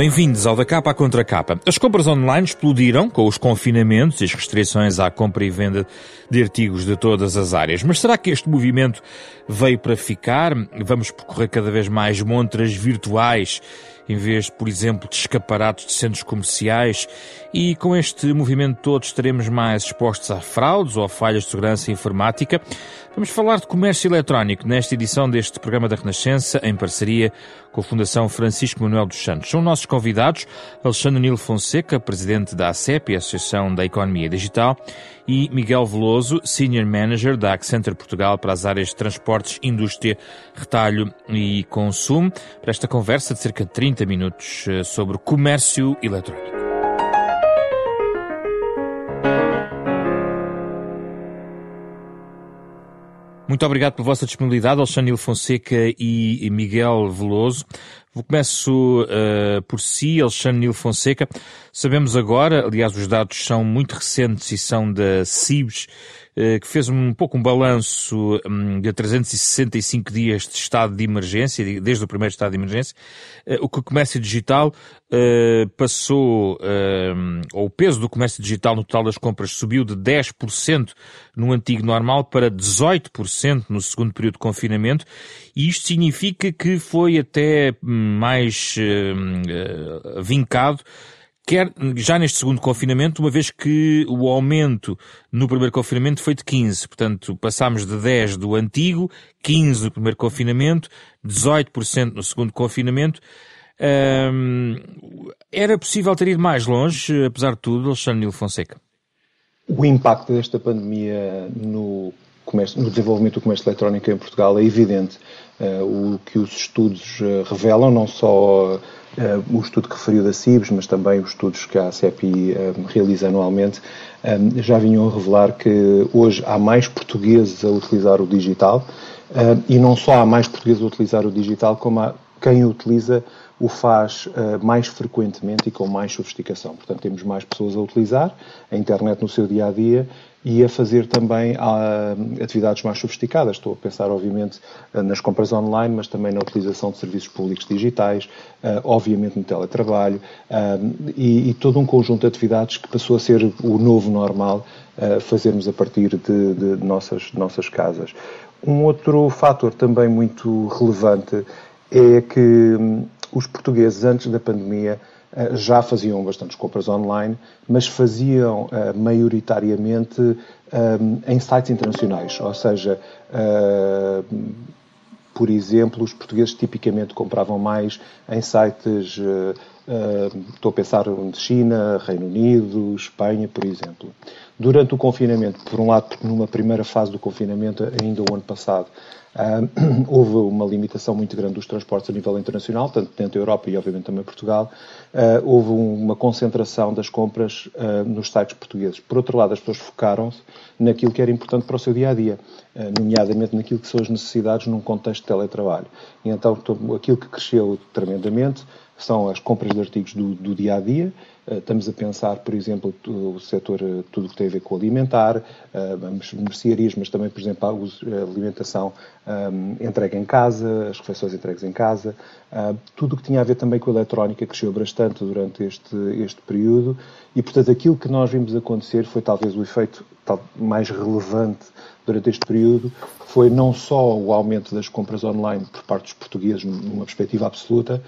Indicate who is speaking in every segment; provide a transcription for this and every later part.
Speaker 1: Bem-vindos ao Da Capa à Contra Capa. As compras online explodiram com os confinamentos e as restrições à compra e venda de artigos de todas as áreas. Mas será que este movimento veio para ficar? Vamos percorrer cada vez mais montras virtuais em vez, por exemplo, de escaparatos de centros comerciais. E com este movimento todo estaremos mais expostos a fraudes ou a falhas de segurança informática. Vamos falar de comércio eletrónico nesta edição deste programa da Renascença, em parceria com a Fundação Francisco Manuel dos Santos. São nossos convidados Alexandre Nilo Fonseca, presidente da ACEP, Associação da Economia Digital, e Miguel Veloso, Senior Manager da Accenture Portugal para as áreas de transportes, indústria, retalho e consumo, para esta conversa de cerca de 30 minutos eh, sobre comércio eletrónico. Muito obrigado pela vossa disponibilidade, Alexandre Fonseca e Miguel Veloso. Começo uh, por si, Alexandre Nilo Fonseca. Sabemos agora, aliás, os dados são muito recentes e são da CIBS, que fez um pouco um balanço um, de 365 dias de estado de emergência, desde o primeiro estado de emergência. Uh, o que o comércio digital passou, ou o peso do comércio digital no total das compras subiu de 10% no antigo normal para 18% no segundo período de confinamento, e isto significa que foi até hum, mais vincado, quer já neste segundo confinamento, uma vez que o aumento no primeiro confinamento foi de 15. Portanto, passámos de 10 do antigo, 15 no primeiro confinamento, 18% no segundo confinamento. Um, era possível ter ido mais longe, apesar de tudo, Alexandre Nilo Fonseca?
Speaker 2: O impacto desta pandemia no, comércio, no desenvolvimento do comércio eletrónico em Portugal é evidente. Uh, o que os estudos uh, revelam, não só uh, o estudo que referiu da CIBS, mas também os estudos que a CEPI realiza anualmente, já vinham a revelar que hoje há mais portugueses a utilizar o digital e não só há mais portugueses a utilizar o digital, como há quem o utiliza o faz uh, mais frequentemente e com mais sofisticação. Portanto, temos mais pessoas a utilizar a internet no seu dia a dia e a fazer também uh, atividades mais sofisticadas. Estou a pensar, obviamente, uh, nas compras online, mas também na utilização de serviços públicos digitais, uh, obviamente no teletrabalho e, e, todo um conjunto de atividades que passou a ser o novo normal fazermos a partir de, de nossas, nossas casas. Um outro fator também muito relevante é que um, os portugueses, antes da pandemia, eh, já faziam bastantes compras online, mas faziam uh, maioritariamente um, em sites internacionais, ou seja, uh, por exemplo, os portugueses tipicamente compravam mais em sites, uh, estou a pensar de China, Reino Unido, Espanha, por exemplo. Durante o confinamento, por um lado, numa primeira fase do confinamento, ainda o ano passado, Uh, houve uma limitação muito grande dos transportes a nível internacional, tanto dentro da Europa e, obviamente, também Portugal. Uh, houve uma concentração das compras uh, nos sites portugueses. Por outro lado, as pessoas focaram-se naquilo que era importante para o seu dia a dia, nomeadamente naquilo que são as necessidades num contexto de teletrabalho. E então, aquilo que cresceu tremendamente são as compras de artigos do, do dia a dia. Uh, estamos a pensar, por exemplo, o setor, uh, tudo o que tem a ver com alimentar, uh, mercearias, mas também, por exemplo, a alimentação entregue em casa, as refeições entregues em casa. Uh, tudo o que tinha a ver também com a eletrónica cresceu bastante durante este, este período e, portanto, aquilo que nós vimos acontecer foi talvez o efeito mais relevante durante este período, foi não só o aumento das compras online por parte dos portugueses numa perspectiva absoluta,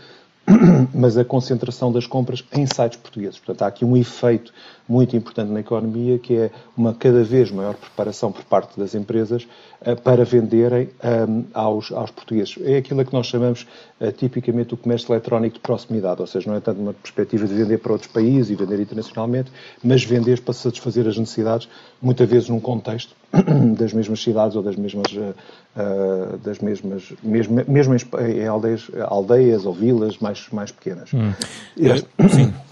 Speaker 2: mas a concentração das compras em sites portugueses. Portanto, há aqui um efeito muito importante na economia, que é uma cada vez maior preparação por parte das empresas uh, para venderem ehm, aos, aos, portugueses. É aquilo que nós chamamos uh, tipicamente o comércio eletrónico de proximidade, ou seja, não é tanto uma perspectiva de vender para outros países e vender internacionalmente, mas vender para satisfazer as necessidades, muitas vezes num contexto das mesmas cidades ou das mesmas, uh, das mesmas mesmo, mesmo em aldeias, aldeias ou vilas mais, mais pequenas. Hum. Este, Sim.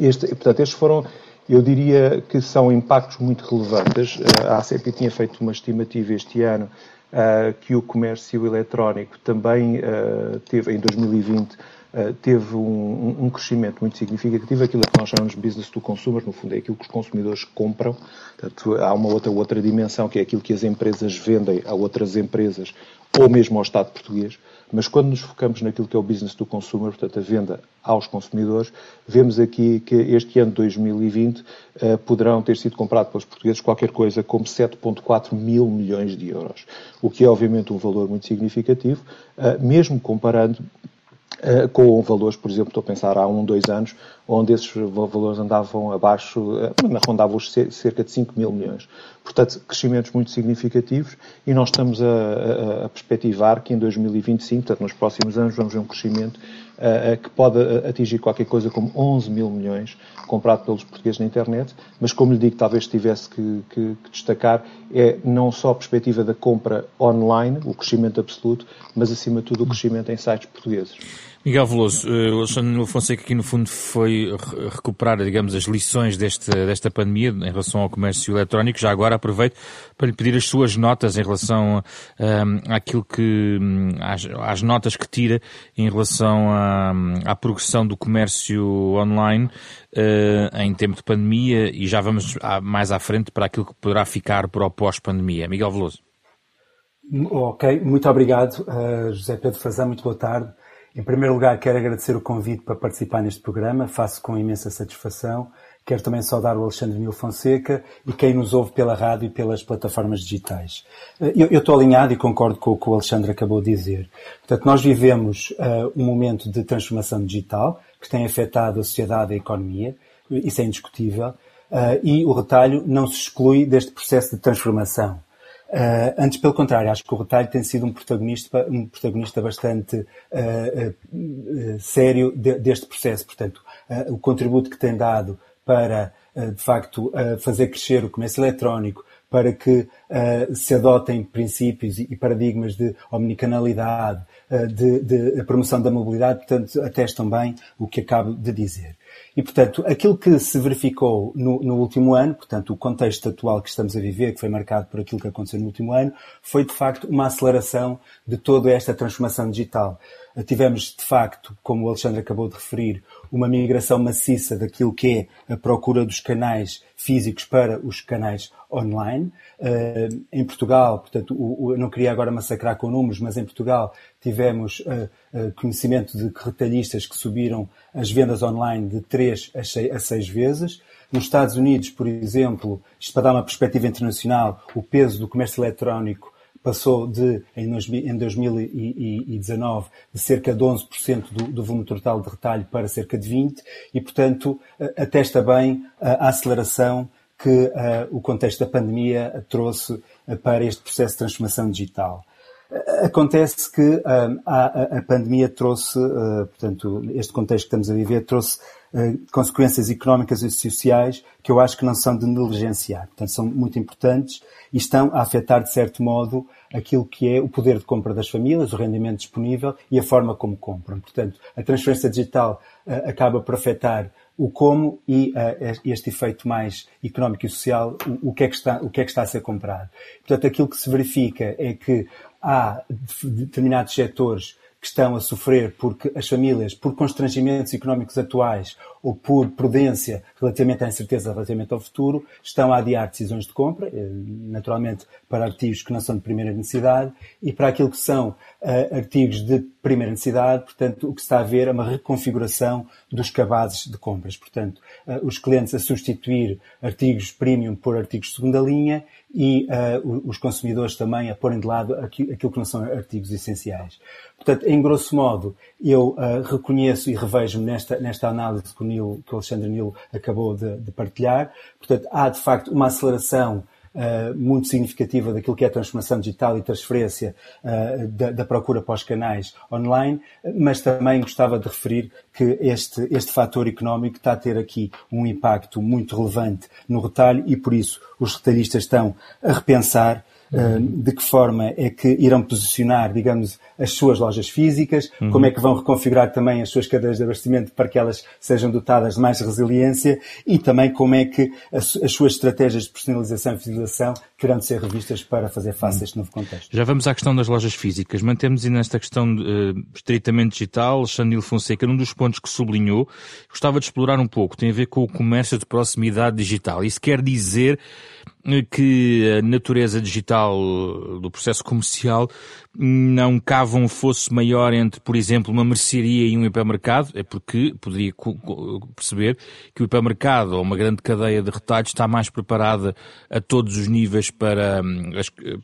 Speaker 2: Este, portanto, estes foram, eu diria que são impactos muito relevantes. A ACP tinha feito uma estimativa este ano uh, que o comércio eletrónico também uh, teve, em 2020, teve um, um, crescimento muito significativo, aquilo que nós chamamos de business to consumer, no fundo é aquilo que os consumidores compram, portanto há uma outra, outra dimensão que é aquilo que as empresas vendem a outras empresas ou mesmo ao Estado português, mas quando nos focamos naquilo que é o business do consumer, portanto a venda aos consumidores, vemos aqui que este ano de 2020 uh, poderão ter sido comprado pelos portugueses qualquer coisa como 7,4 mil milhões de euros, o que é obviamente um valor muito significativo, uh, mesmo comparando Uh, com valores, por exemplo, estou a pensar há um, dois anos, onde esses valores andavam abaixo, uh, rondavam cerca de 5 mil milhões. Portanto, crescimentos muito significativos e nós estamos a, a, a perspectivar que em 2025, portanto, nos próximos anos, vamos ver um crescimento uh, que pode atingir qualquer coisa como 11 mil milhões comprado pelos portugueses na internet, mas como lhe digo, talvez tivesse que, que, que, destacar, é não só a perspectiva da compra online, o crescimento absoluto, mas acima de tudo o crescimento em sites portugueses.
Speaker 1: Miguel Veloso, eh, o Alexandre Fonseca aqui no fundo foi recuperar, digamos, as lições deste, desta pandemia em relação ao comércio eletrónico. Já agora aproveito para lhe pedir as suas notas em relação um, àquilo que, hum, às, às, notas que tira em relação à, progressão do comércio online uh, em tempo de pandemia e já vamos mais à frente para aquilo que poderá ficar para o pós-pandemia. Miguel Veloso.
Speaker 3: Ok, muito obrigado, uh, José Pedro Fazão, muito boa tarde. Em primeiro lugar, quero agradecer o convite para participar neste programa, faço com imensa satisfação. Quero também saudar o Alexandre Nil Fonseca e quem nos ouve pela rádio e pelas plataformas digitais. Eh, eu, eu estou alinhado e concordo com o que o Alexandre acabou de dizer. Portanto, nós vivemos uh, um momento de transformação digital que tem afetado a sociedade e a economia, isso é indiscutível, uh, e o retalho não se exclui deste processo de transformação. Uh, antes, pelo contrário, acho que o retalho tem sido um protagonista, um protagonista bastante uh, uh, sério de, deste processo. Portanto, o contributo que tem dado para, de facto, fazer crescer o comércio eletrónico, para que se adotem princípios e paradigmas de omnicanalidade, de, de promoção da mobilidade, portanto, atestam bem o que acabo de dizer. E, portanto, aquilo que se verificou no, no, último ano, portanto, o contexto atual que estamos a viver, que foi marcado por aquilo que aconteceu no último ano, foi, de facto, uma aceleração de toda esta transformação digital. Tivemos, de facto, como o Alexandre acabou de referir, uma migração maciça daquilo que é a procura dos canais físicos para os canais online. Uh, em Portugal, portanto, o, o, não queria agora massacrar com números, mas em Portugal tivemos uh, uh, conhecimento de retalhistas que subiram as vendas online de 3 a 6, a 6 vezes. Nos Estados Unidos, por exemplo, isto para dar uma perspectiva internacional, o peso do comércio eletrónico passou de, em 2019, de cerca de 11% do, do volume total de retalho para cerca de 20%, e, portanto, atesta bem a aceleração que o contexto da pandemia trouxe para este processo de transformação digital. Acontece que a, a, pandemia trouxe, portanto, este contexto que estamos a viver trouxe consequências económicas e sociais que eu acho que não são de negligenciar. Portanto, são muito importantes e estão a afetar, de certo modo, aquilo que é o poder de compra das famílias, o rendimento disponível e a forma como compram. Portanto, a transferência digital acaba por afetar o como e uh, este efeito mais económico e social, o, o, que é que está, o que é que está a ser comprado. Portanto, aquilo que se verifica é que há determinados setores que estão a sofrer porque as famílias, por constrangimentos económicos atuais ou por prudência relativamente à incerteza relativamente ao futuro, estão a adiar decisões de compra, eh, naturalmente para artigos que não são de primeira necessidade e para aquilo que são uh, artigos de primeira necessidade, portanto, o que está a ver é uma reconfiguração dos cabazes de compras. Portanto, uh, os clientes a substituir artigos premium por artigos de segunda linha e uh, os consumidores também a porem de lado aquilo que não são artigos essenciais. Portanto, em grosso modo, eu reconheço e revejo-me nesta, nesta análise que o, Que o Alexandre Nilo acabou de, de, partilhar. Portanto, há de facto uma aceleração uh, muito significativa daquilo que é a transformação digital e transferência da, da, procura para os canais online, mas também gostava de referir que este, este fator económico está a ter aqui um impacto muito relevante no retalho e por isso os retalhistas estão a repensar de que forma é que irão posicionar, digamos, as suas lojas físicas, uhum. como é que vão reconfigurar também as suas cadeias de abastecimento para que elas sejam dotadas de mais resiliência e também como é que as, as suas estratégias de personalização e fidelização terão de ser revistas para fazer face a este novo contexto.
Speaker 1: Já vamos à questão das lojas físicas. Mantemos nesta questão uh, estritamente digital, Chanil Fonseca, num dos pontos que sublinhou, gostava de explorar um pouco, tem a ver com o comércio de proximidade digital. Isso quer dizer que a natureza digital do processo comercial não cava um fosso maior entre, por exemplo, uma mercearia e um hipermercado, é porque poderia perceber que o hipermercado ou uma grande cadeia de retalhos está mais preparada a todos os níveis para,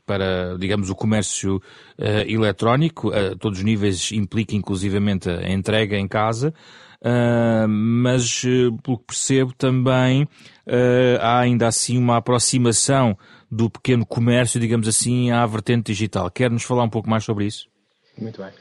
Speaker 1: para digamos, o comércio uh, eletrónico, a todos os níveis implica inclusivamente a entrega em casa, Uh, mas, uh, pelo que percebo, também uh, há ainda assim uma aproximação do pequeno comércio, digamos assim, à vertente digital. Quer-nos falar um pouco mais sobre isso?
Speaker 2: Muito bem.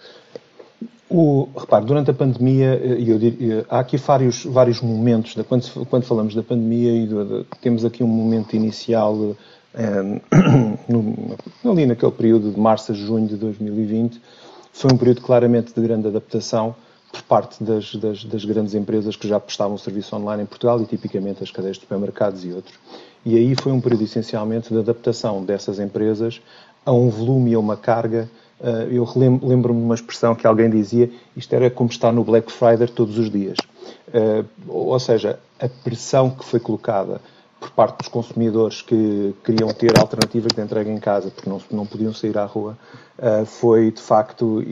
Speaker 2: O, repare, durante a pandemia, eu diria, há aqui vários, vários momentos, de, quando, quando falamos da pandemia, e de, de, temos aqui um momento inicial, no, ali naquele período de março a junho de 2020, foi um período claramente de grande adaptação, por parte das, das, das, grandes empresas que já prestavam serviço online em Portugal e tipicamente as cadeias de supermercados e outros. E aí foi um período essencialmente de adaptação dessas empresas a um volume e a uma carga. Eh, eu lembro-me de uma expressão que alguém dizia: isto era como estar no Black Friday todos os dias. Eh, ou seja, a pressão que foi colocada por parte dos consumidores que queriam ter alternativas de entrega em casa porque não, não podiam sair à rua eh, foi de facto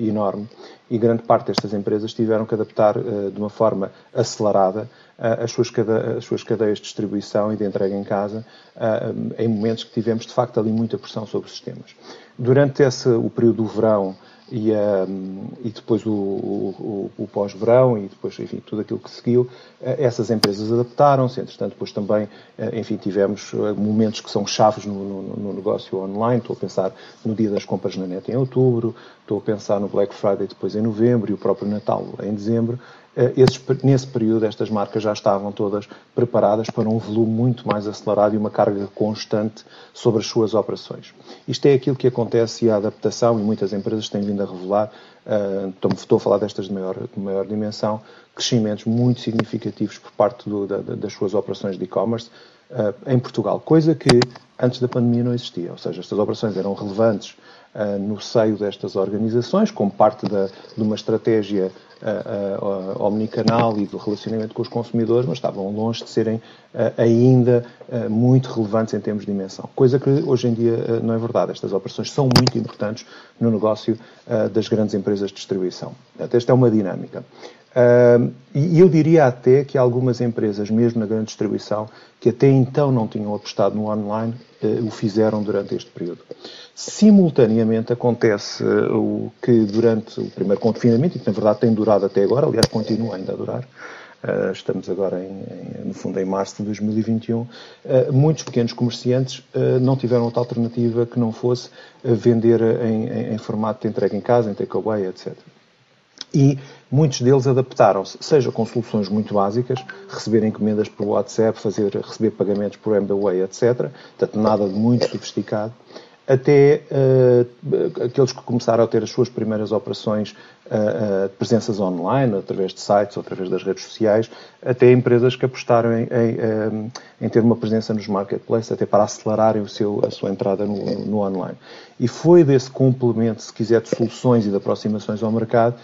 Speaker 2: enorme e grande parte destas empresas tiveram que adaptar uh, de uma forma acelerada uh, as, suas as, suas cadeias de distribuição e de entrega em casa uh, em momentos que tivemos de facto ali muita pressão sobre os sistemas. Durante esse, o período do verão e, um, e depois o, o, o pós-verão e depois, enfim, tudo aquilo que seguiu, eh, essas empresas adaptaram-se, entretanto, depois também, eh, enfim, tivemos eh, momentos que são chaves no, no, no, negócio online, estou a pensar no dia das compras na net em outubro, estou a pensar no Black Friday depois em novembro e o próprio Natal em dezembro, esses, nesse período, estas marcas já estavam todas preparadas para um volume muito mais acelerado e uma carga constante sobre as suas operações. Isto é aquilo que acontece e a adaptação, e muitas empresas têm vindo a revelar, uh, estou a falar destas de maior, de maior dimensão, crescimentos muito significativos por parte do, da, das suas operações de e-commerce uh, em Portugal, coisa que antes da pandemia não existia. Ou seja, estas operações eram relevantes no seio destas organizações, como parte da, de uma estratégia uh, omnicanal e do relacionamento com os consumidores, mas estavam longe de serem ainda muito relevantes em termos de dimensão. Coisa que hoje em dia não é verdade. Estas operações são muito importantes no negócio das grandes empresas de distribuição. Até esta é uma dinâmica. E eu diria até que algumas empresas, mesmo na grande distribuição, que até então não tinham apostado no online, uh, o fizeram durante este período. Simultaneamente acontece uh, o que durante o primeiro confinamento, e que na verdade tem durado até agora, aliás continua ainda a durar, Uh, estamos agora, em, em, no fundo, em março de 2021, uh, muitos pequenos comerciantes não tiveram outra alternativa que não fosse vender em, em, em, formato de entrega em casa, em takeaway, etc. E muitos deles adaptaram-se, seja com soluções muito básicas, receber encomendas por WhatsApp, fazer, receber pagamentos por MBWay, etc. Portanto, nada de muito sofisticado, até uh, aqueles que começaram a ter as suas primeiras operações uh, uh, presenças online, através de sites ou através das redes sociais, até empresas que apostaram em, em, em, ter uma presença nos marketplaces, até para acelerarem o seu, a sua entrada no, no, online. E foi desse complemento, se quiser, de soluções e de aproximações ao mercado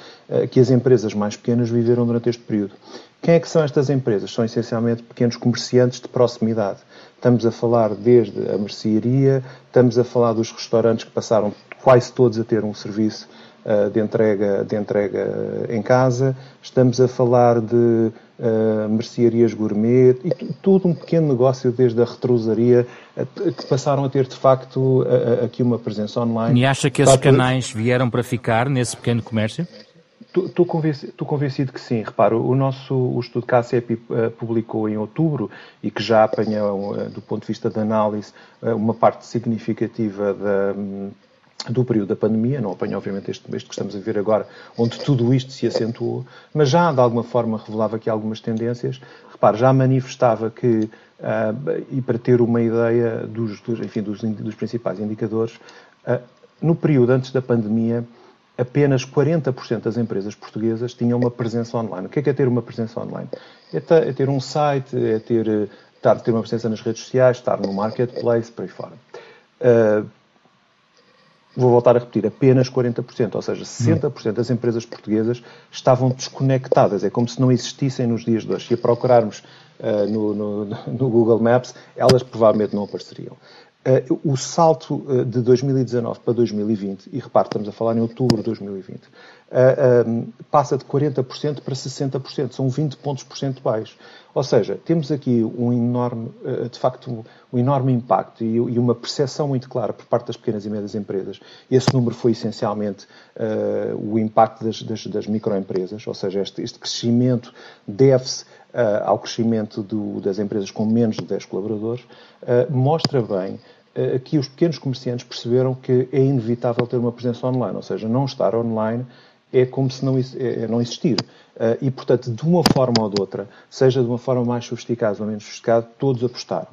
Speaker 2: que as empresas mais pequenas viveram durante este período. Quem é que são estas empresas? São essencialmente pequenos comerciantes de proximidade Estamos a falar desde a mercearia, estamos a falar dos restaurantes que passaram quase todos a ter um serviço uh, de, entrega, de entrega em casa, estamos a falar de uh, mercearias gourmet e tudo um pequeno negócio desde a retrosaria que passaram a ter de facto aqui uma presença online.
Speaker 1: E acha que esses canais vieram para ficar nesse pequeno comércio?
Speaker 2: Estou convencido, convencido, que sim. Repara, o nosso o estudo que a ACEP uh, publicou em outubro e que já apanhou, uh, do ponto de vista da análise, uh, uma parte significativa da, um, do período da pandemia, não apanho obviamente este, este que estamos a ver agora, onde tudo isto se acentuou, mas já de alguma forma revelava aqui algumas tendências. Repare, já manifestava que, e para ter uma ideia dos, dos enfim, dos, dos, principais indicadores, no período antes da pandemia, apenas 40% das empresas portuguesas tinham uma presença online. O que é, que é ter uma presença online? É, é ter um site, é ter, estar, ter uma presença nas redes sociais, estar no marketplace, por aí fora. Uh, vou voltar a repetir, apenas 40%, ou seja, 60% das empresas portuguesas estavam desconectadas. É como se não existissem nos dias de hoje. Se a procurarmos uh, no, no, no, Google Maps, elas provavelmente não apareceriam. Uh, o salto uh, de 2019 para 2020, e repare, estamos a falar em outubro de 2020, uh, um, passa de 40% para 60%, são 20 pontos percentuais. Ou seja, temos aqui um enorme, de facto, um enorme impacto e uma percepção muito clara por parte das pequenas e médias empresas. Esse número foi essencialmente o impacto das, das, das microempresas, ou seja, este, este crescimento deve-se uh, ao crescimento do, das empresas com menos de 10 colaboradores, uh, mostra bem uh, que os pequenos comerciantes perceberam que é inevitável ter uma presença online, ou seja, não estar online é como se não, é, é não existir. e, portanto, de uma forma ou de outra, seja de uma forma mais sofisticada ou menos sofisticada, todos apostaram.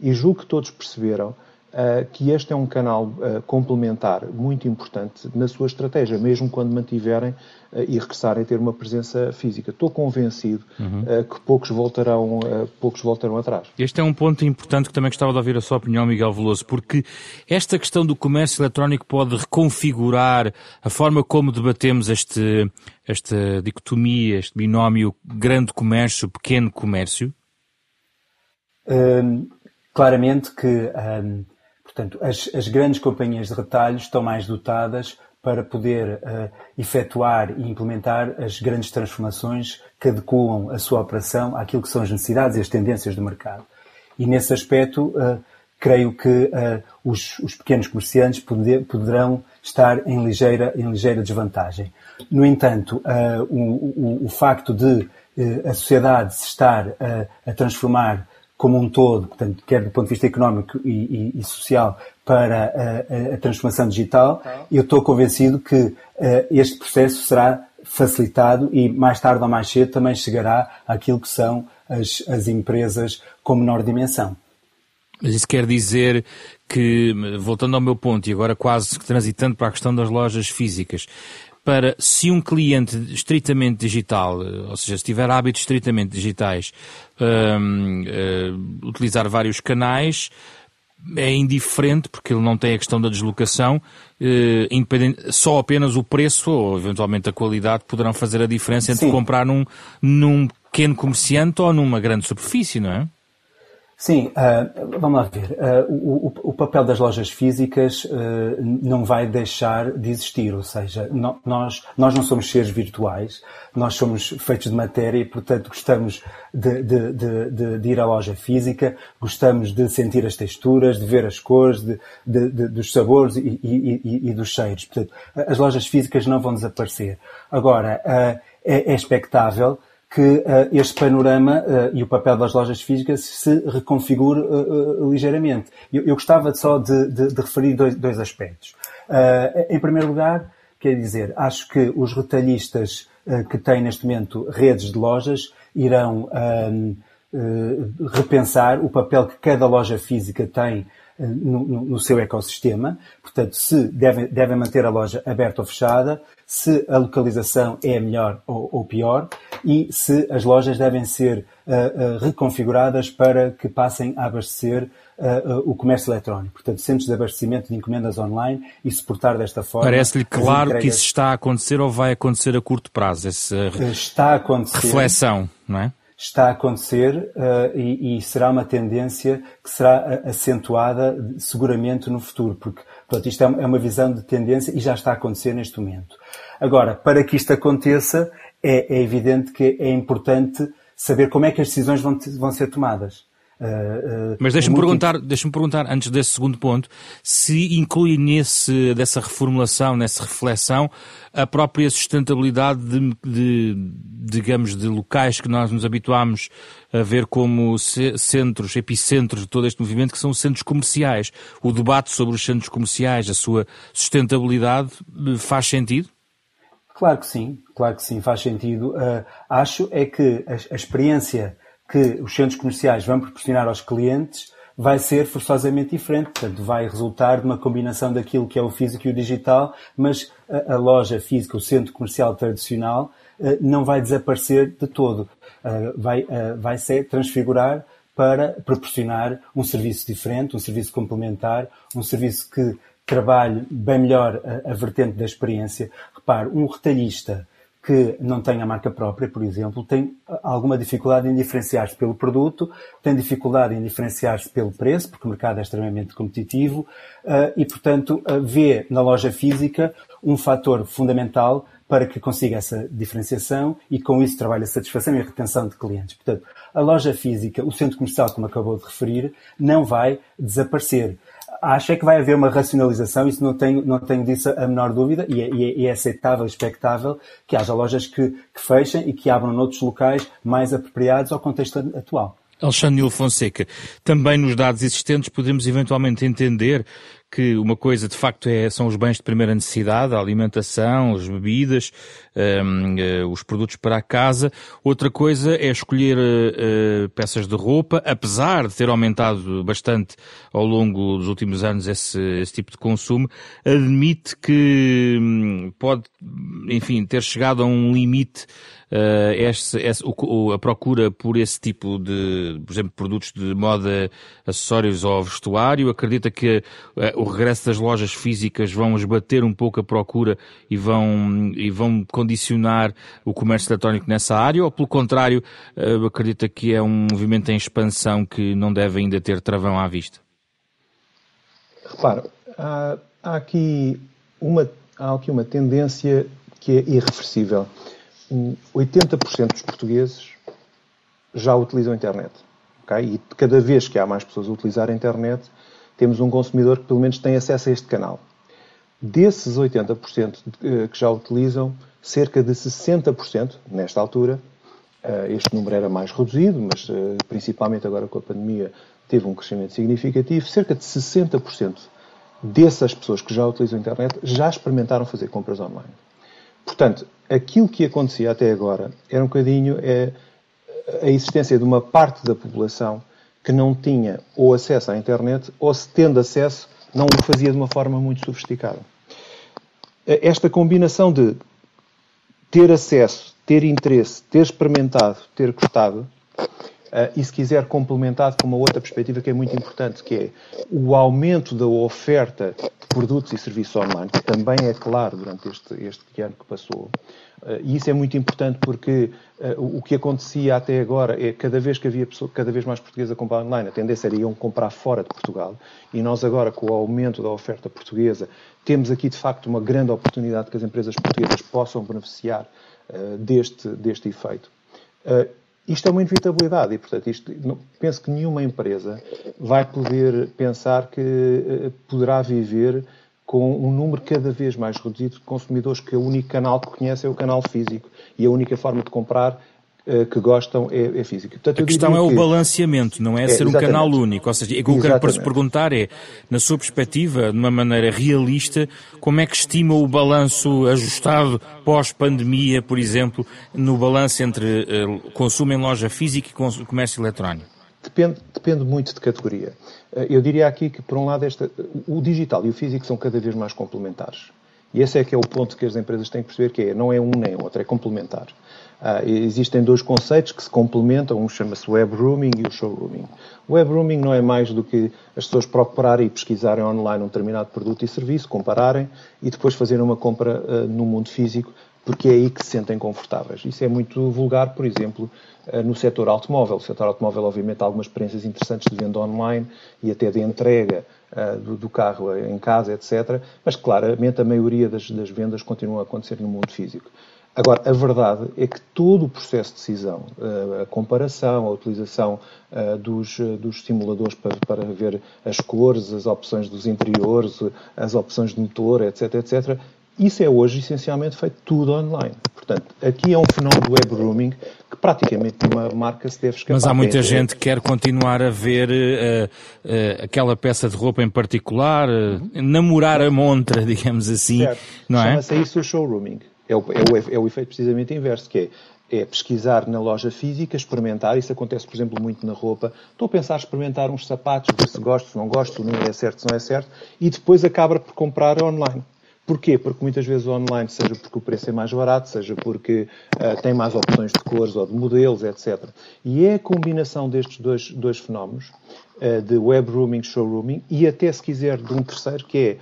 Speaker 2: E julgo que todos perceberam uh, que este é um canal uh, complementar muito importante na sua estratégia, mesmo quando mantiverem uh, e regressarem a ter uma presença física. Estou convencido uhum. que poucos voltarão, poucos voltarão atrás.
Speaker 1: Este é um ponto importante que também gostava de ouvir a sua opinião, Miguel Veloso, porque esta questão do comércio eletrónico pode reconfigurar a forma como debatemos este, esta dicotomia, este binómio grande comércio, pequeno comércio?
Speaker 3: Um, claramente que um, Portanto, as, as, grandes companhias de retalho estão mais dotadas para poder uh, efetuar e implementar as grandes transformações que adequam a sua operação àquilo que são as necessidades e as tendências do mercado. E nesse aspecto, uh, creio que uh, os, os, pequenos comerciantes poder, poderão estar em ligeira, em ligeira desvantagem. No entanto, o, o, o, facto de a sociedade se estar a transformar como um todo, portanto, quer do ponto de vista económico e, e, e social, para a, a, transformação digital, eu estou convencido que uh, este processo será facilitado e mais tarde ou mais cedo também chegará àquilo que são as, as empresas com menor dimensão.
Speaker 1: Mas isso quer dizer que, voltando ao meu ponto, e agora quase transitando para a questão das lojas físicas, para se um cliente estritamente digital, ou seja, se tiver hábitos estritamente digitais, um, uh, utilizar vários canais, é indiferente porque ele não tem a questão da deslocação, uh, só apenas o preço ou eventualmente a qualidade poderão fazer a diferença entre Sim. comprar num, num pequeno comerciante ou numa grande superfície, não é?
Speaker 3: Sim, uh, vamos lá ver. Uh, o, o, papel das lojas físicas uh, não vai deixar de existir, ou seja, no, nós, nós não somos seres virtuais, nós somos feitos de matéria e, portanto, gostamos de, de, de, de ir à loja física, gostamos de sentir as texturas, de ver as cores, dos sabores e, e, e, e, dos cheiros. Portanto, as lojas físicas não vão desaparecer. Agora, é, é expectável que uh, este panorama uh, e o papel das lojas físicas se reconfigure uh, ligeiramente. Eu, eu, gostava só de, de, de referir dois, dois aspectos. em primeiro lugar, quer dizer, acho que os retalhistas que têm neste momento redes de lojas irão ehm, repensar o papel que cada loja física tem no, no, no, seu ecossistema. Portanto, se devem, devem manter a loja aberta ou fechada, se a localização é melhor ou, ou pior e se as lojas devem ser uh, uh, reconfiguradas para que passem a abastecer uh, o comércio eletrónico. Portanto, centros de abastecimento de encomendas online e suportar desta forma.
Speaker 1: Parece-lhe claro entregas... que isso está a acontecer ou vai acontecer a curto prazo, essa está a acontecer, reflexão, não é?
Speaker 3: Está a acontecer e, e, será uma tendência que será acentuada seguramente no futuro, porque portanto, isto é, é uma visão de tendência e já está a acontecer neste momento. Agora, para que isto aconteça, é, é evidente que é importante saber como é que as decisões vão, vão ser tomadas.
Speaker 1: Uh, uh, Mas deixa-me perguntar, deixa perguntar, antes desse segundo ponto, se inclui nesse, dessa reformulação, nessa reflexão, a própria sustentabilidade de, de, digamos, de locais que nós nos habituámos a ver como centros, epicentros de todo este movimento, que são os centros comerciais. O debate sobre os centros comerciais, a sua sustentabilidade, faz sentido?
Speaker 3: Claro que sim, claro que sim, faz sentido. Uh, acho é que a, a, experiência que os centros comerciais vão proporcionar aos clientes vai ser forçosamente diferente. Portanto, vai resultar de uma combinação daquilo que é o físico e o digital, mas a, a loja física, o centro comercial tradicional, uh, não vai desaparecer de todo. Uh, vai, vai ser transfigurar para proporcionar um serviço diferente, um serviço complementar, um serviço que trabalhe bem melhor a, a vertente da experiência. Repare, um retalhista que não tem a marca própria, por exemplo, tem alguma dificuldade em diferenciar-se pelo produto, tem dificuldade em diferenciar-se pelo preço, porque o mercado é extremamente competitivo, uh, e, portanto, uh, vê na loja física um fator fundamental para que consiga essa diferenciação e, com isso, trabalhe a satisfação e a retenção de clientes. Portanto, a loja física, o centro comercial, como acabou de referir, não vai desaparecer acho é que vai haver uma racionalização, isso não tenho, não tenho disso a menor dúvida, e é, e é, é aceitável, expectável que haja lojas que, que fechem e que abram noutros locais mais apropriados ao contexto atual.
Speaker 1: Alexandre Fonseca, também nos dados existentes podemos eventualmente entender que uma coisa de facto é, são os bens de primeira necessidade, a alimentação, as bebidas, um, uh, eh, os produtos para a casa. Outra coisa é escolher uh, peças de roupa, apesar de ter aumentado bastante ao longo dos últimos anos esse, esse tipo de consumo, admite que um, pode, enfim, ter chegado a um limite uh, o, a procura por esse tipo de, por exemplo, produtos de moda, acessórios ou vestuário? Acredita que uh, o regresso das lojas físicas vão esbater um pouco a procura e vão, e vão condicionar o comércio eletrónico nessa área? Ou, pelo contrário, uh, acredita que é um movimento em expansão que não deve ainda ter travão à vista?
Speaker 2: Repara, há, há aqui uma, há aqui uma tendência que é irreversível 80% dos portugueses já utilizam a internet. Okay? E cada vez que há mais pessoas a utilizar a internet, temos um consumidor que pelo menos tem acesso a este canal. Desses 80% eh, que já utilizam, cerca de 60%, nesta altura, eh, este número era mais reduzido, mas eh, principalmente agora com a pandemia teve um crescimento significativo, cerca de 60% dessas pessoas que já utilizam a internet já experimentaram fazer compras online. Portanto, aquilo que acontecia até agora era um bocadinho é, a existência de uma parte da população que não tinha ou acesso à internet ou, se tendo acesso, não o fazia de uma forma muito sofisticada. Esta combinação de ter acesso, ter interesse, ter experimentado, ter gostado, e se quiser complementado com uma outra perspectiva que é muito importante, que é o aumento da oferta de produtos e serviços online, que também é claro durante este, este ano que passou. Uh, e isso é muito importante porque uh, o que acontecia até agora é cada vez que havia pessoa, cada vez mais portugueses a comprar online, a tendência era iam comprar fora de Portugal. E nós agora, com o aumento da oferta portuguesa, temos aqui de facto uma grande oportunidade que as empresas portuguesas possam beneficiar deste, deste efeito. Isto é uma inevitabilidade e, portanto, isto, não, penso que nenhuma empresa vai poder pensar que uh, poderá viver com um número cada vez mais reduzido de consumidores, que o único canal que conhece é o canal físico e a única forma de comprar que gostam é, é física.
Speaker 1: Portanto, a questão é o que... balanceamento, não é, é ser um canal único. Ou seja, o que eu quero para se perguntar é, na sua perspectiva, de uma maneira realista, como é que estima o balanço ajustado pós-pandemia, por exemplo, no balanço entre uh, consumo em loja física e comércio eletrónico?
Speaker 2: Depende, depende muito de categoria. Eh, eu diria aqui que, por um lado, esta, o digital e o físico são cada vez mais complementares. E esse é que é o ponto que as empresas têm que perceber, que é, não é um nem outro, é complementar. Ah, existem dois conceitos que se complementam, um chama-se web rooming e o showrooming. Web rooming não é mais do que as pessoas procurarem e pesquisarem online um determinado produto e serviço, compararem e depois fazerem uma compra uh, no mundo físico porque é aí que se sentem confortáveis. Isso é muito vulgar, por exemplo, eh, no setor automóvel. O setor automóvel, obviamente, há algumas experiências interessantes de venda online e até de entrega uh, do, do, carro em casa, etc. Mas, claramente, a maioria das, das vendas continua a acontecer no mundo físico. Agora, a verdade é que todo o processo de decisão, eh, a comparação, a utilização dos, dos simuladores para, para ver as cores, as opções dos interiores, as opções de motor, etc., etc., isso é hoje essencialmente feito tudo online. Portanto, aqui é um fenómeno do web rooming que praticamente uma marca se deve escapar.
Speaker 1: Mas há muita gente que quer continuar a ver uh, uh, aquela peça de roupa em particular, uh, namorar a montra, digamos assim, certo. não é?
Speaker 2: Chama-se isso o showrooming. É o, é, o, é o efeito precisamente inverso, que é é pesquisar na loja física, experimentar, isso acontece, por exemplo, muito na roupa. Estou a pensar experimentar uns sapatos, ver se gosto, se não gosto, se não é certo, se não é certo, e depois acaba por comprar online. Porquê? Porque muitas vezes online, seja porque o preço é mais barato, seja porque uh, tem mais opções de cores ou de modelos, etc. E é a combinação destes dois, dois fenómenos, uh, de web rooming, showrooming, e até, se quiser, de um terceiro, que é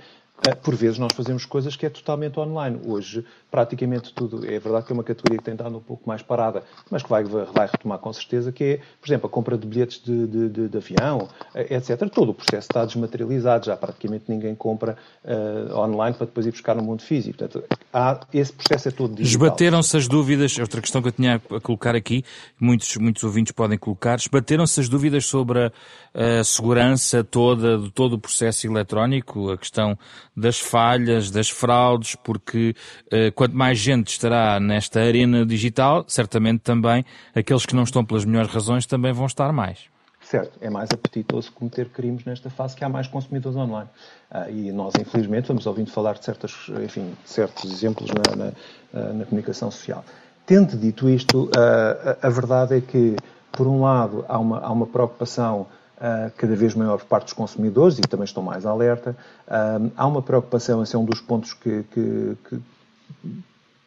Speaker 2: ah, por vezes nós fazemos coisas que é totalmente online. Hoje, praticamente tudo, é verdade que é uma categoria que tem estado um pouco mais parada, mas que vai, vai retomar com certeza, que é, por exemplo, a compra de bilhetes de, de, de, de avião, eh, etc. Todo o processo está desmaterializado, já praticamente ninguém compra uh, online para depois ir buscar no mundo físico. Portanto, há, esse processo é todo digital.
Speaker 1: Esbateram-se as dúvidas, outra questão que eu tinha a colocar aqui, muitos, muitos ouvintes podem colocar, esbateram-se as dúvidas sobre a, a segurança toda, de todo o processo eletrónico, a questão das falhas, das fraudes, porque uh, quanto mais gente estará nesta arena digital, certamente também aqueles que não estão pelas melhores razões também vão estar mais.
Speaker 2: Certo, é mais apetitoso cometer crimes nesta fase que há mais consumidores online. Uh, e nós, infelizmente, vamos ouvindo falar de, certas, enfim, certos exemplos na, na, uh, na, comunicação social. Tendo dito isto, a, a verdade é que, por um lado, há uma, há uma preocupação uh, cada vez maior por parte dos consumidores e também estão mais alerta. Uh, há uma preocupação, esse é um dos pontos que, que, que,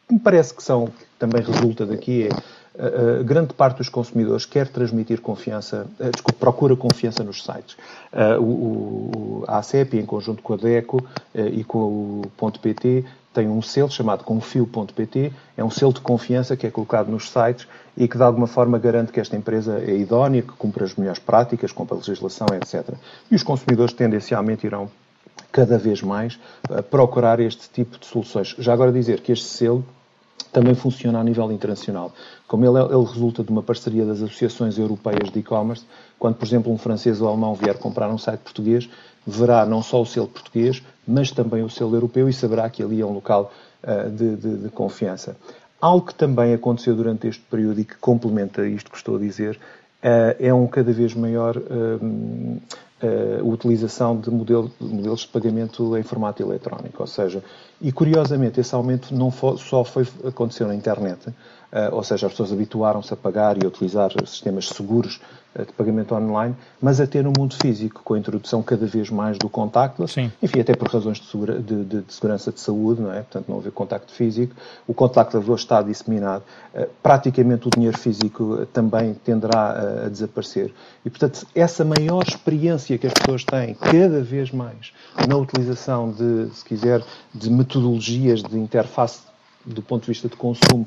Speaker 2: me parece que são, também resulta daqui, é Uh, grande parte dos consumidores quer transmitir confiança, uh, desculpa, procura confiança nos sites. O, o, a ACEP, em conjunto com a DECO e com o ponto .pt, tem um selo chamado confio.pt, é um selo de confiança que é colocado nos sites e que de alguma forma garante que esta empresa é idónea, que cumpre as melhores práticas, cumpre a legislação, etc. E os consumidores tendencialmente irão cada vez mais procurar este tipo de soluções. Já agora dizer que este selo também funciona a nível internacional. Como ele, ele resulta de uma parceria das associações europeias de e-commerce, quando, por exemplo, um francês ou alemão vier comprar um site português, verá não só o selo português, mas também o selo europeu e saberá que ali é um local uh, de, de, de, confiança. Algo que também aconteceu durante este período e que complementa isto que estou a dizer uh, é um cada vez maior uh, utilização de, modelo, de modelos de pagamento em formato eletrónico. Ou seja, e curiosamente esse aumento não foi, só foi, aconteceu na internet, eh, ou seja, as pessoas habituaram-se a pagar e a utilizar sistemas seguros eh, de pagamento online, mas até no mundo físico, com a introdução cada vez mais do contactless, Sim. enfim, até por razões de, segura, de, de, de, segurança de saúde, não é? Portanto, não haver contacto físico. O contactless hoje está disseminado. Eh, praticamente o dinheiro físico também tenderá a, a desaparecer. E, portanto, essa maior experiência que as pessoas têm cada vez mais na utilização de, se quiser, de metodologias de interface do ponto de vista de consumo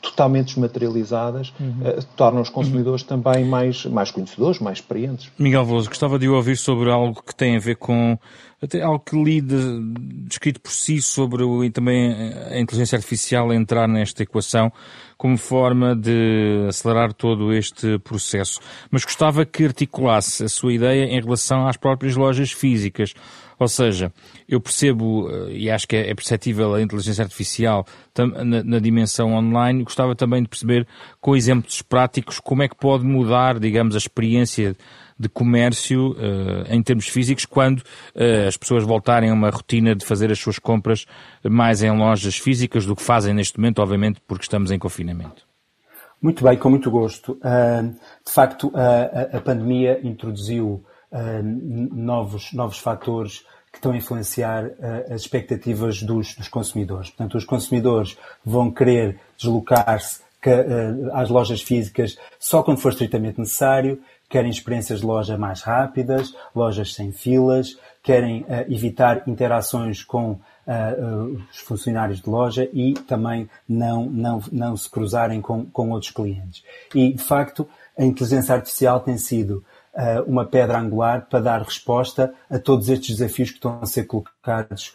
Speaker 2: totalmente desmaterializadas, uhum. uh, tornam os consumidores uhum. também mais, mais conhecedores, mais experientes.
Speaker 1: Miguel Veloso, gostava de ouvir sobre algo que tem a ver com até algo que li de, descrito por si sobre o, também a inteligência artificial entrar nesta equação como forma de acelerar todo este processo. Mas gostava que articulasse a sua ideia em relação às próprias lojas físicas. Ou seja, eu percebo, eh, e acho que é, é perceptível a inteligência artificial na, na, dimensão online, gostava também de perceber, com exemplos práticos, como é que pode mudar, digamos, a experiência de comércio uh, em termos físicos quando uh, as pessoas voltarem a uma rotina de fazer as suas compras mais em lojas físicas do que fazem neste momento, obviamente porque estamos em confinamento.
Speaker 3: Muito bem, com muito gosto. De facto, a, pandemia introduziu novos, novos fatores que estão a influenciar as expectativas dos, dos consumidores. Portanto, os consumidores vão querer deslocar-se às lojas físicas só quando for estritamente necessário, querem experiências de loja mais rápidas, lojas sem filas, querem uh, evitar interações com uh, uh, os funcionários de loja e também não, não, não se cruzarem com, com outros clientes. E, de facto, a inteligência artificial tem sido uma pedra angular para dar resposta a todos estes desafios que estão a ser colocados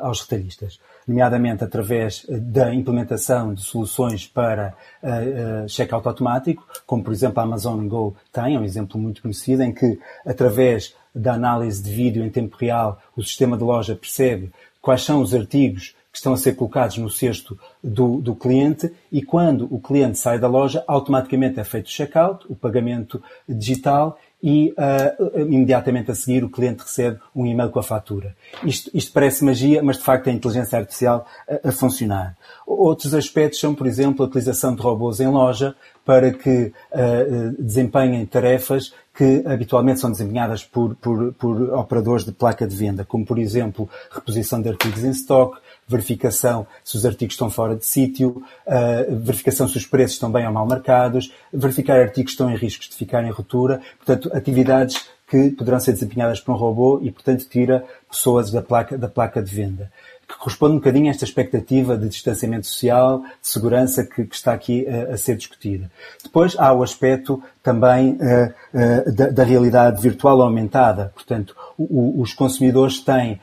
Speaker 3: aos retalhistas, nomeadamente através da implementação de soluções para uh, checkout automático, como por exemplo a Amazon Go tem, é um exemplo muito conhecido, em que através da análise de vídeo em tempo real, o sistema de loja percebe quais são os artigos que estão a ser colocados no cesto do, do, cliente e quando o cliente sai da loja, automaticamente é feito o checkout, o pagamento digital e uh, imediatamente a seguir o cliente recebe um e-mail com a fatura. Isto, isto parece magia, mas de facto é a inteligência artificial a, a, funcionar. Outros aspectos são, por exemplo, a utilização de robôs em loja para que uh, desempenhem tarefas que habitualmente são desempenhadas por, por, por operadores de placa de venda, como por exemplo reposição de artigos em stock, verificação se os artigos estão fora de sítio, uh, verificação se os preços estão bem ou mal marcados, verificar artigos que estão em riscos de ficar em ruptura, portanto, atividades que poderão ser desempenhadas por um robô e, portanto, tira pessoas da placa, da placa de venda que corresponde um bocadinho a esta expectativa de distanciamento social, de segurança que, que está aqui uh, a ser discutida. Depois há o aspecto também uh, uh, da, da, realidade virtual aumentada. Portanto, o, o, os consumidores têm,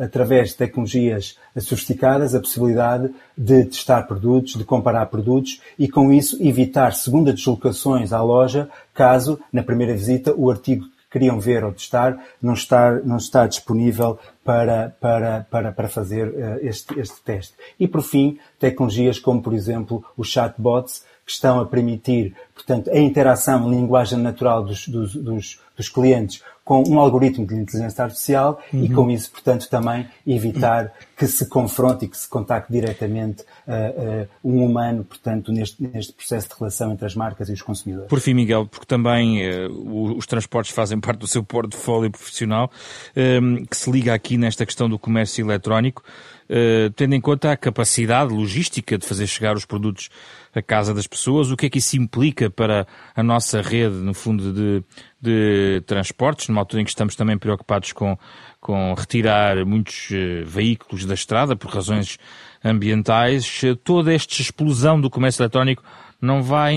Speaker 3: através de tecnologias sofisticadas, a possibilidade de testar produtos, de comparar produtos e, com isso, evitar segundas deslocações à loja caso, na primeira visita, o artigo queriam ver ou testar, não está, não está disponível para, para, para, para fazer uh, este, este teste. E, por fim, tecnologias como, por exemplo, os chatbots, que estão a permitir, portanto, a interação em linguagem natural dos, dos, dos, dos clientes com um algoritmo de inteligência artificial uhum. e com isso, portanto, também evitar que se confronte e que se contacte diretamente uh, uh, um humano, portanto, neste, neste processo de relação entre as marcas e os consumidores.
Speaker 1: Por fim, Miguel, porque também uh, os transportes fazem parte do seu portfólio profissional, que se liga aqui nesta questão do comércio eletrónico, tendo em conta a capacidade logística de fazer chegar os produtos à casa das pessoas, o que é que isso implica para a nossa rede, no fundo, de, de transportes, numa altura em que estamos também preocupados com, com retirar muitos uh, veículos da estrada por razões ambientais, toda esta explosão do comércio eletrónico não vai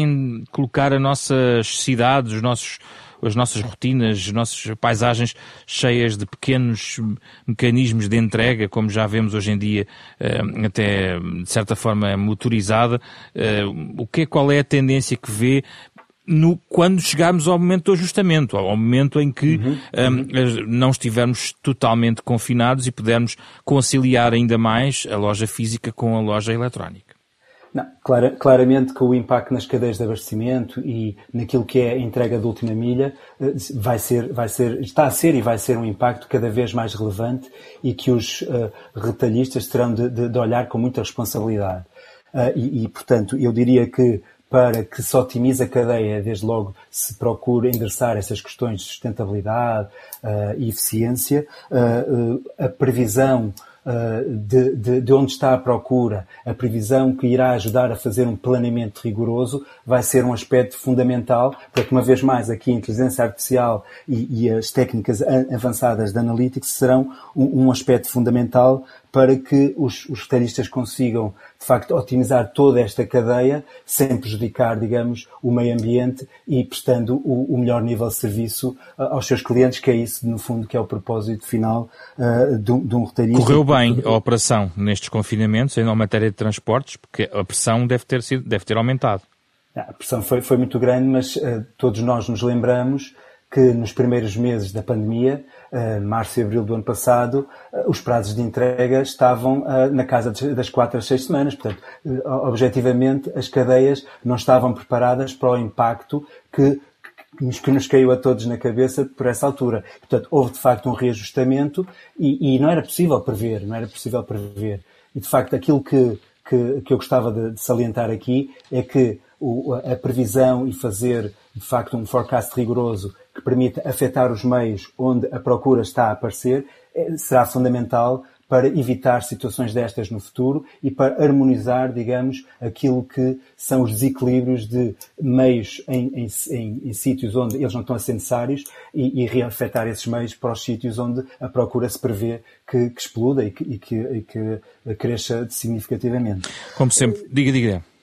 Speaker 1: colocar as nossas cidades, os nossos as nossas rotinas, as nossas paisagens cheias de pequenos mecanismos de entrega, como já vemos hoje em dia, eh, até de certa forma motorizada. Eh, o que, qual é a tendência que vê no, quando chegarmos ao momento do ajustamento, ao momento em que uhum, um, não estivermos totalmente confinados e pudermos conciliar ainda mais a loja física com a loja eletrónica.
Speaker 3: Não, clara, claramente que o impacto nas cadeias de abastecimento e naquilo que é a entrega de última milha eh, vai ser, vai ser, está a ser e vai ser um impacto cada vez mais relevante e que os uh, retalhistas terão de, de, de, olhar com muita responsabilidade. Uh, e, e, portanto, eu diria que para que se otimize a cadeia, desde logo se procure endereçar essas questões de sustentabilidade uh, e eficiência, uh, uh, a previsão de, de, de, onde está a procura, a previsão que irá ajudar a fazer um planeamento rigoroso, vai ser um aspecto fundamental para que, uma vez mais, aqui a inteligência artificial e, e as técnicas avançadas de analytics serão um, um aspecto fundamental para que os, os retalhistas consigam, de facto, otimizar toda esta cadeia sem prejudicar, digamos, o meio ambiente e prestando o, o melhor nível de serviço uh, aos seus clientes, que é isso, no fundo, que é o propósito final uh, de, de, um retalhista.
Speaker 1: Correu bem a operação nestes confinamentos, em matéria de transportes, porque a pressão deve ter, sido, deve ter aumentado.
Speaker 3: A pressão foi, foi muito grande, mas uh, todos nós nos lembramos que nos primeiros meses da pandemia, março e abril do ano passado, uh, os prazos de entrega estavam uh, na casa das quatro a seis semanas. Portanto, objetivamente, as cadeias não estavam preparadas para o impacto que, que nos caiu a todos na cabeça por essa altura. Portanto, houve de facto um reajustamento e, e não era possível prever, não era possível prever. E de facto, aquilo que, que, que eu gostava de, de salientar aqui é que o, a previsão e fazer de facto um forecast rigoroso que permita afetar os meios onde a procura está a aparecer, é, será fundamental para evitar situações destas no futuro e para harmonizar, digamos, aquilo que são os desequilíbrios de meios em, em, em, em sítios onde eles não estão a ser necessários e, e reafetar esses meios para os sítios onde a procura se prevê que, que exploda e que, e que, e que cresça significativamente.
Speaker 1: Como sempre, diga, diga.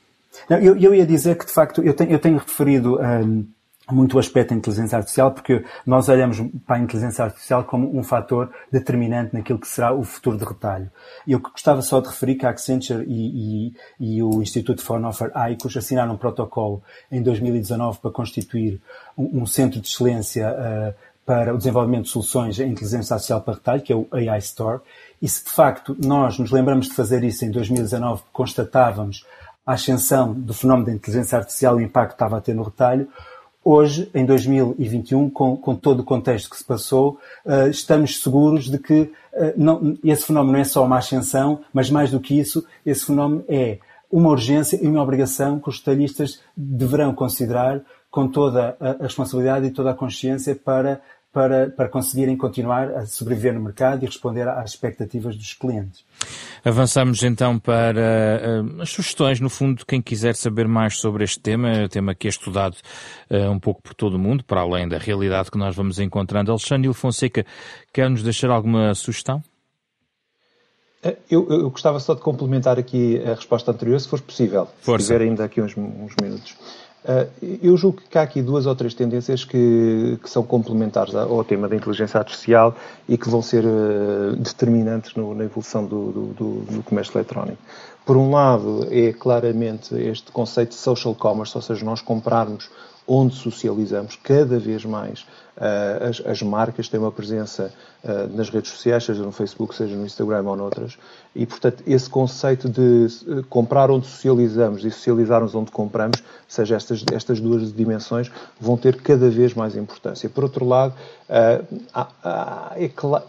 Speaker 3: Não, eu, eu ia dizer que, de facto, eu tenho, eu tenho referido um, muito o aspecto da inteligência artificial, porque nós olhamos para a inteligência artificial como um fator determinante naquilo que será o futuro de retalho. Eu gostava só de referir que a Accenture e, e, e o Instituto Fraunhofer ICOS assinaram um protocolo em 2019 para constituir um, um centro de excelência uh, para o desenvolvimento de soluções em inteligência artificial para retalho, que é o AI Store. E se de facto nós nos lembramos de fazer isso em 2019, constatávamos a ascensão do fenómeno da inteligência artificial e o impacto que estava a ter no retalho, hoje, em 2021, com, com todo o contexto que se passou, uh, estamos seguros de que uh, não, esse fenómeno não é só uma ascensão, mas mais do que isso, esse fenómeno é uma urgência e uma obrigação que os retalhistas deverão considerar com toda a responsabilidade e toda a consciência para para, para conseguirem continuar a sobreviver no mercado e responder às expectativas dos clientes.
Speaker 1: Avançamos então para uh, as sugestões, no fundo, quem quiser saber mais sobre este tema, tema que é estudado uh, um pouco por todo o mundo, para além da realidade que nós vamos encontrando. Alexandre Fonseca, quer nos deixar alguma sugestão?
Speaker 2: Eh, eu, eu, gostava só de complementar aqui a resposta anterior, se for possível, Força. se tiver ainda aqui uns, uns minutos. Uh, eu julgo que há aqui duas ou três tendências que, que, são complementares ao tema da inteligência artificial e que vão ser uh, determinantes no, na evolução do, do, do, comércio eletrónico. Por um lado, é claramente este conceito de social commerce, ou seja, nós comprarmos onde socializamos cada vez mais. Uh, as, as, marcas têm uma presença uh, nas redes sociais, seja no Facebook, seja no Instagram ou noutras, e portanto esse conceito de uh, comprar onde socializamos e socializarmos onde compramos, seja estas, estas duas dimensões, vão ter cada vez mais importância. Por outro lado, é,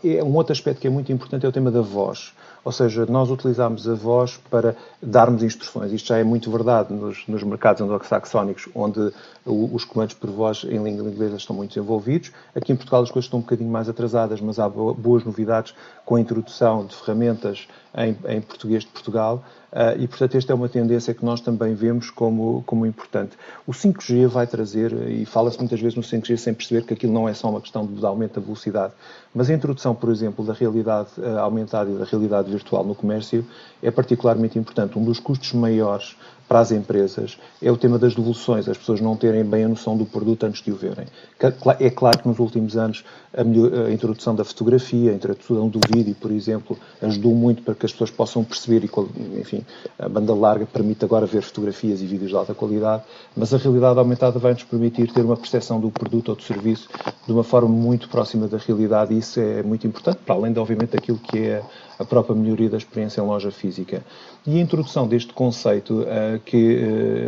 Speaker 2: é um outro aspecto que é muito importante é o tema da voz. Ou seja, nós utilizamos a voz para darmos instruções. Isto já é muito verdade nos, nos mercados anglo-saxónicos, onde os comandos por voz em língua inglesa estão muito desenvolvidos. Aqui em Portugal as coisas estão um bocadinho mais atrasadas, mas há boas novidades com a introdução de ferramentas em, em português de Portugal. Uh, e, portanto, esta é uma tendência que nós também vemos como, como importante. O 5G vai trazer, e fala-se muitas vezes no 5G sem perceber que aquilo não é só uma questão de aumento da velocidade, mas a introdução, por exemplo, da realidade uh, aumentada e da realidade virtual no comércio é particularmente importante. Um dos custos maiores para as empresas é o tema das devoluções, as pessoas não terem bem a noção do produto antes de o verem. É claro que nos últimos anos a, melhor, a introdução da fotografia, a introdução do vídeo, por exemplo, ajudou muito para que as pessoas possam perceber e, enfim, a banda larga permite agora ver fotografias e vídeos de alta qualidade, mas a realidade aumentada vai nos permitir ter uma percepção do produto ou do serviço de uma forma muito próxima da realidade e isso é muito importante, para além de, obviamente, aquilo que é a própria melhoria da experiência em loja física. E a introdução deste conceito uh, que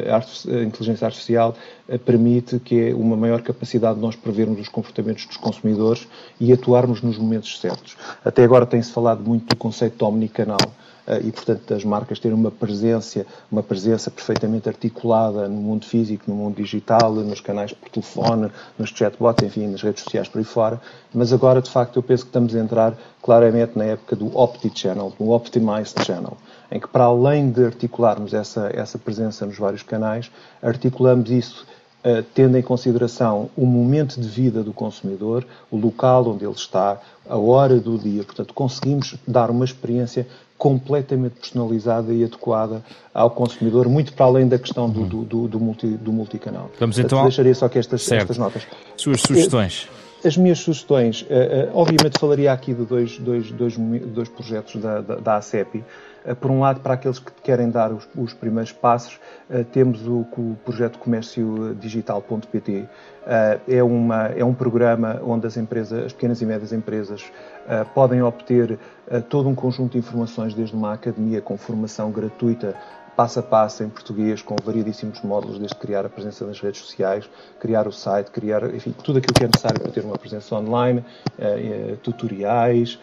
Speaker 2: uh, a inteligência artificial uh, permite que é uma maior capacidade de nós prevermos os comportamentos dos consumidores e atuarmos nos momentos certos. Até agora tem-se falado muito do conceito de omnicanal e, portanto, as marcas terem uma presença, uma presença perfeitamente articulada no mundo físico, no mundo digital, nos canais por telefone, nos chatbots, enfim, nas redes sociais por aí fora. Mas agora, de facto, eu penso que estamos a entrar claramente na época do Opti-Channel, do Optimized Channel, em que, para além de articularmos essa, essa presença nos vários canais, articulamos isso Uh, tendo em consideração o momento de vida do consumidor, o local onde ele está, a hora do dia. Portanto, conseguimos dar uma experiência completamente personalizada e adequada ao consumidor, muito para além da questão do, do, do, do, multi, do multicanal.
Speaker 1: Vamos então...
Speaker 2: Deixaria só que estas, estas notas.
Speaker 1: Suas sugestões.
Speaker 2: As minhas sugestões, uh, uh, obviamente falaria aqui de dois, dois, dois, dois projetos da, da, da ACEPI. Uh, por um lado, para aqueles que querem dar os, os primeiros passos, temos o, o projeto Comércio Digital.pt. é, é um programa onde as empresas, as pequenas e médias empresas, podem obter todo um conjunto de informações, desde uma academia com formação gratuita passo a passo em português, com variedíssimos módulos, desde criar a presença nas redes sociais, criar o site, criar, enfim, tudo aquilo que é necessário para ter uma presença online, tutoriais,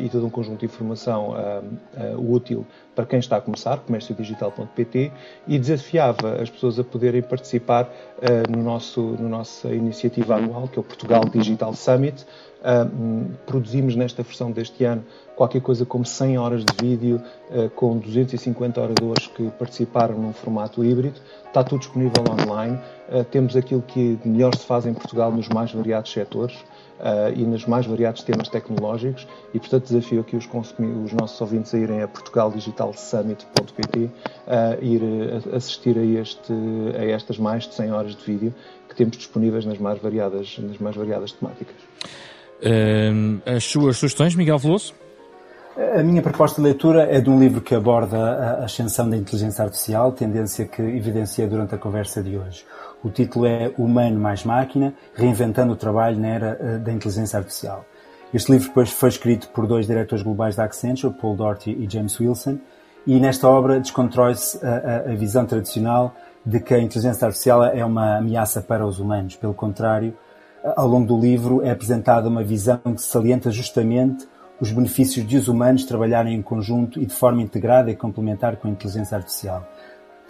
Speaker 2: e todo um conjunto de informação útil para quem está a começar, comérciodigital.pt, e desafiava as pessoas a poderem participar uh, no nosso, no nossa iniciativa anual, que é o Portugal Digital Summit. Uh, produzimos nesta versão deste ano qualquer coisa como 100 horas de vídeo, uh, com 250 oradores que participaram num formato híbrido. Está tudo disponível online. temos aquilo que melhor se faz em Portugal nos mais variados setores uh, e nos mais variados temas tecnológicos e, portanto, desafio aqui os, os nossos ouvintes a irem a portugaldigitalsummit.pt uh, ir a, assistir a, este, a estas mais de 100 horas de vídeo que temos disponíveis nas mais variadas, nas mais variadas temáticas.
Speaker 1: Uh, as suas sugestões, Miguel Veloso?
Speaker 3: A minha proposta de leitura é de um livro que aborda a ascensão da inteligência artificial, tendência que evidenciei durante a conversa de hoje. O título é Humano mais Máquina, reinventando o trabalho na era eh, da inteligência artificial. Este livro depois foi escrito por dois diretores globais da Accenture, Paul Doherty e James Wilson, e nesta obra descontrói-se a, a, a visão tradicional de que a inteligência artificial é uma ameaça para os humanos. Pelo contrário, ao longo do livro é apresentada uma visão que salienta justamente os benefícios de os humanos trabalharem em conjunto e de forma integrada e complementar com a inteligência artificial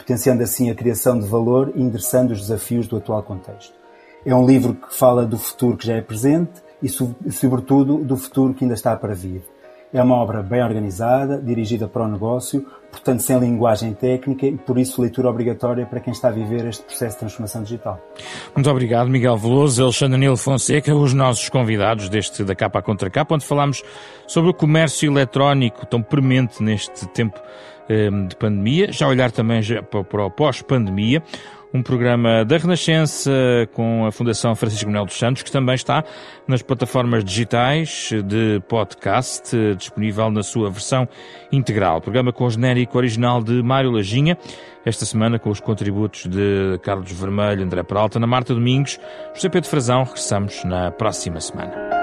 Speaker 3: potenciando assim a criação de valor e endereçando os desafios do atual contexto. É um livro que fala do futuro que já é presente e, sobretudo, do futuro que ainda está para vir. É uma obra bem organizada, dirigida para o negócio, portanto sem linguagem técnica e por isso leitura obrigatória para quem está a viver este processo de transformação digital.
Speaker 1: Muito obrigado, Miguel Veloso, Alexandre Nilo Fonseca, os nossos convidados deste da capa contra capa, onde falamos sobre o comércio eletrónico tão premente neste tempo Ehm, de pandemia, já olhar também para o pós-pandemia, um programa da Renascença com a Fundação Francisco Manuel dos Santos, que também está nas plataformas digitais de podcast, disponível na sua versão integral. Programa com o genérico original de Mário Lajinha, esta semana com os contributos de Carlos Vermelho, André Peralta, na Marta Domingos, José Pedro Frazão. Regressamos na próxima semana.